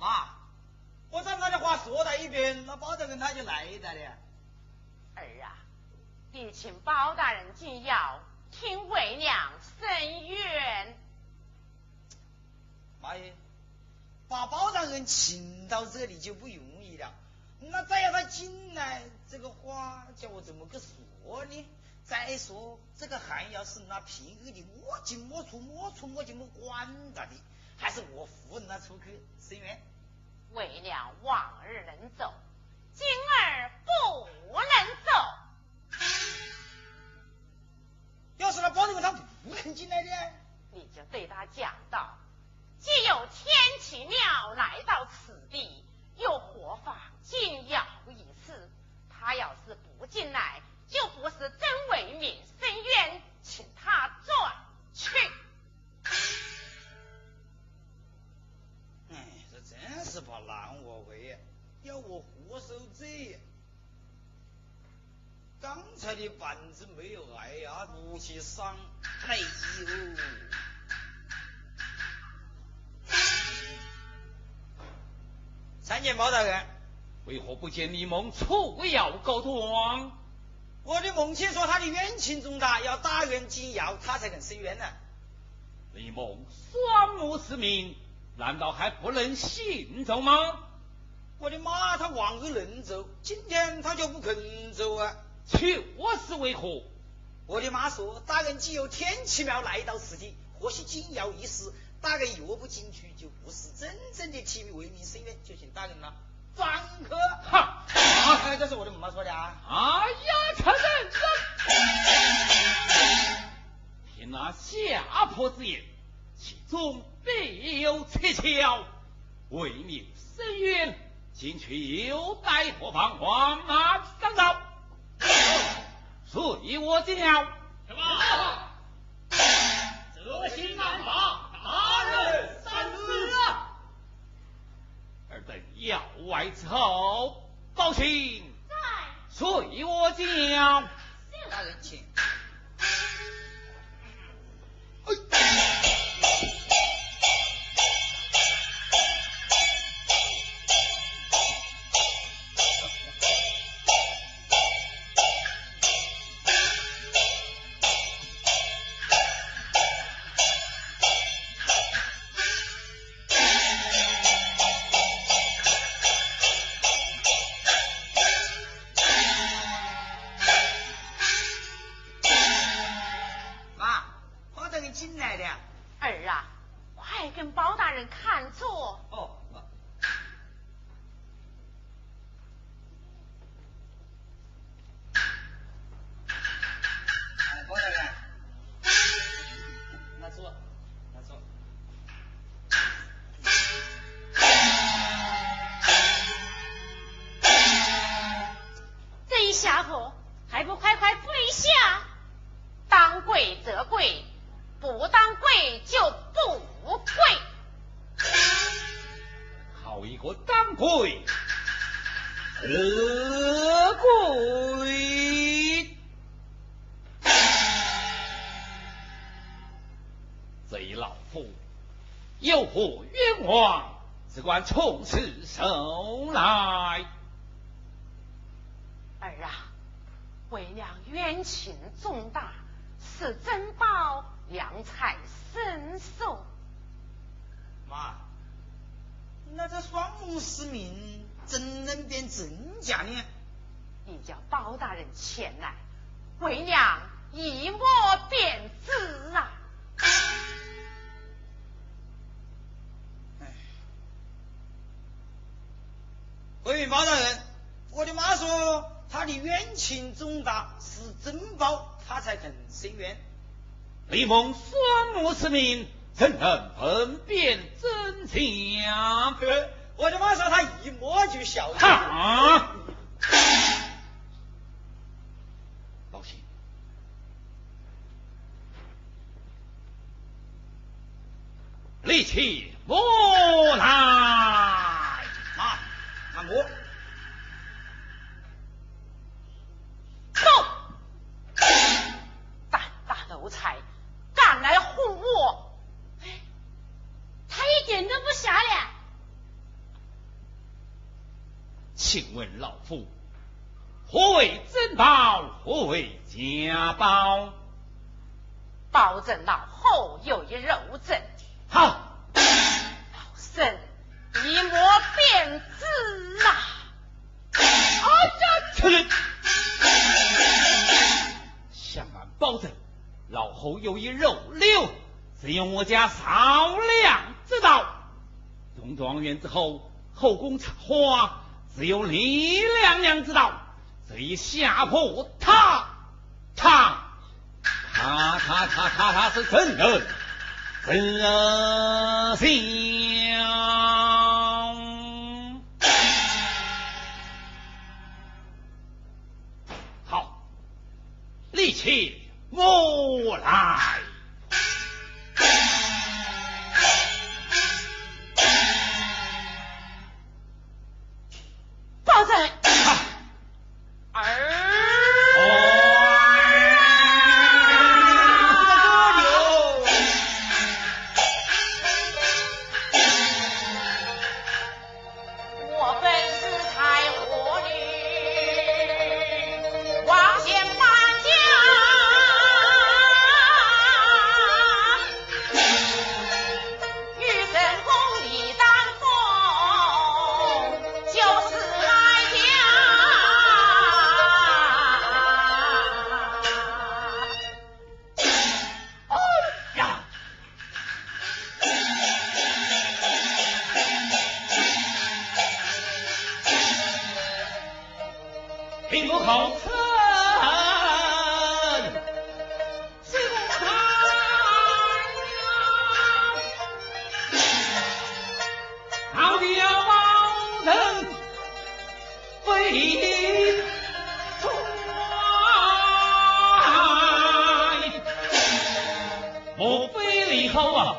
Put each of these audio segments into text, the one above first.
妈我将他的话说到一边那包大人他就来到了。儿啊你请包大人进药听为娘申冤。妈耶把包大人请到这里就不容易了。那再让他进来这个话叫我怎么个说呢？再说这个寒窑是那平日里我进我出我出我进我管他的。还是我扶他出去伸冤。为了往日能走，今儿不能走。要是他包进来，他不能进来的。你就对他讲道：既有天奇庙来到此地，又何妨进窑一次？他要是不进来，就不是真为民伸冤，请他转去。是把拦我回，要我活受罪。刚才的板子没有挨呀，母亲伤没有。参见包大人，为何不见李梦出归要告王？我的母亲说他的冤情重大，要打冤祭窑，他才肯伸冤呢。李梦双目失明。难道还不能行走吗？我的妈，他往日能走，今天他就不肯走啊！去，我是为何？我的妈说，大人既有天齐庙来到此地，或许紧要一时，大人若不进去，就不是真正的替为民伸冤，就请大人了。放客！哈，这是我的妈说的啊！哎呀，承认听那下婆之言，其中必有蹊跷，为民伸冤，今去又待何方？王马上道，随我进了。什么？这心难法，大人三思啊！尔等要外之后，报信。在。随我讲。大人请。从此收来，儿啊，为娘冤情重大，是珍宝良才深受。妈，那这双目失明，怎能辨真假呢？你叫包大人前来，为娘一摸便知啊。的冤情重大，是珍宝，他才肯伸冤。李蒙双目失明，怎能分辨真假？我的妈说他一摸就晓得。哈！老秦，立起摸来。我走，胆大奴才，敢来哄我！他一点都不瞎脸。请问老夫，何为珍宝？何为家宝？保证老后有一肉证。好，老身。一摸便知啊！啊呀，去！向俺保证，老侯有一肉瘤，只有我家少量知道。中状元之后，后宫插花，只有李娘娘知道。这一下破，他他他他他他他是真人，真心。立起我来，包拯，飞了以后啊，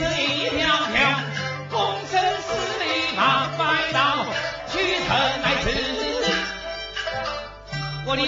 诗句是一条条，终身死里马白道，屈臣来迟我的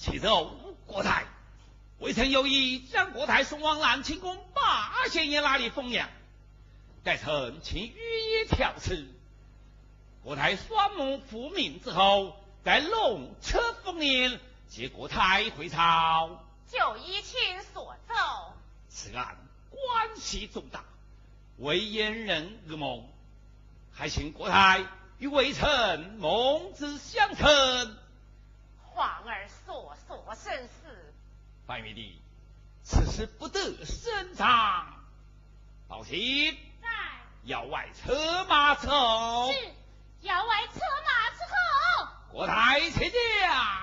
启奏国太，微臣有意将国太送往南清宫八仙爷那里奉养，待臣请御医调治。国太双目复明之后，在龙车封印接国太回朝。就依亲所奏。此案关系重大，为燕人噩梦，还请国太与微臣梦之相称。皇儿我甚是。范玉帝此时不得深藏保琴。在。要外车马车。要外车马车我抬起驾。